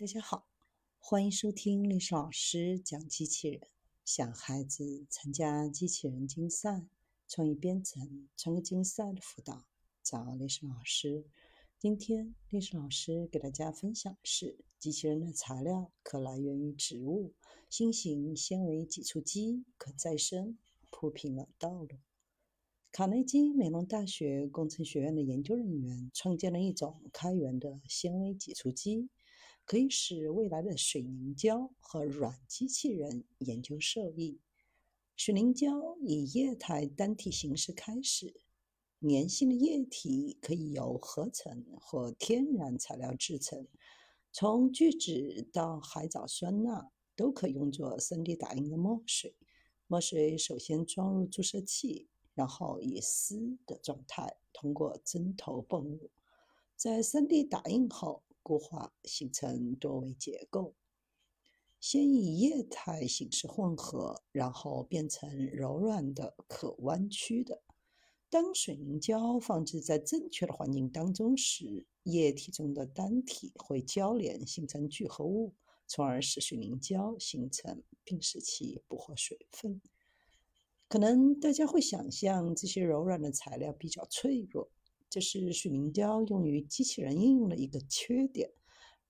大家好，欢迎收听历史老师讲机器人。想孩子参加机器人竞赛、创意编程、创客竞赛的辅导，找历史老师。今天历史老师给大家分享的是：机器人的材料可来源于植物，新型纤维挤出机可再生，铺平了道路。卡内基梅隆大学工程学院的研究人员创建了一种开源的纤维挤出机。可以使未来的水凝胶和软机器人研究受益。水凝胶以液态单体形式开始，粘性的液体可以由合成或天然材料制成，从聚酯到海藻酸钠都可用作 3D 打印的墨水。墨水首先装入注射器，然后以丝的状态通过针头泵入，在 3D 打印后。固化形成多维结构，先以液态形式混合，然后变成柔软的、可弯曲的。当水凝胶放置在正确的环境当中时，液体中的单体会交联形成聚合物，从而使水凝胶形成，并使其捕获水分。可能大家会想象，这些柔软的材料比较脆弱。这是水凝胶用于机器人应用的一个缺点。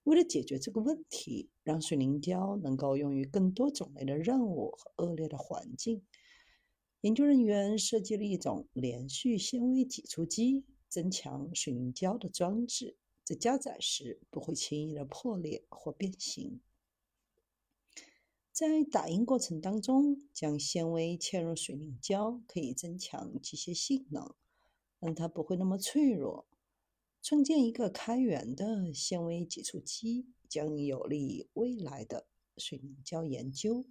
为了解决这个问题，让水凝胶能够用于更多种类的任务和恶劣的环境，研究人员设计了一种连续纤维挤出机，增强水凝胶的装置，在加载时不会轻易的破裂或变形。在打印过程当中，将纤维嵌入水凝胶，可以增强机械性能。让它不会那么脆弱。创建一个开源的纤维挤出机将有利于未来的水凝胶研究。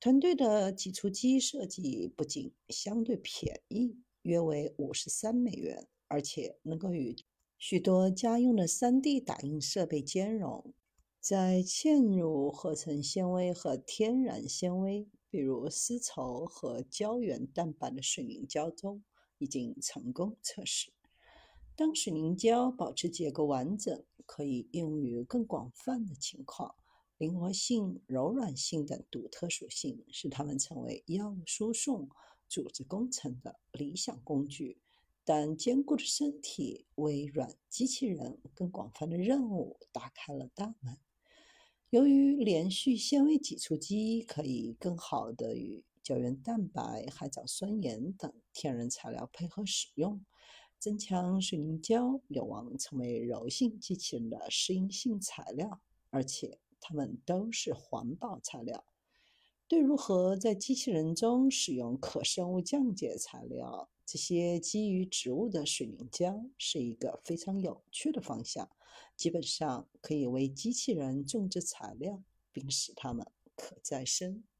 团队的挤出机设计不仅相对便宜，约为五十三美元，而且能够与许多家用的 3D 打印设备兼容。在嵌入合成纤维和天然纤维，比如丝绸和胶原蛋白的水凝胶中。已经成功测试。当水凝胶保持结构完整，可以用于更广泛的情况。灵活性、柔软性等独特属性使它们成为药物输送、组织工程的理想工具。但坚固的身体为软机器人更广泛的任务打开了大门。由于连续纤维挤出机可以更好的与胶原蛋白、海藻酸盐等天然材料配合使用，增强水凝胶有望成为柔性机器人的适应性材料，而且它们都是环保材料。对如何在机器人中使用可生物降解材料，这些基于植物的水凝胶是一个非常有趣的方向。基本上可以为机器人种植材料，并使它们可再生。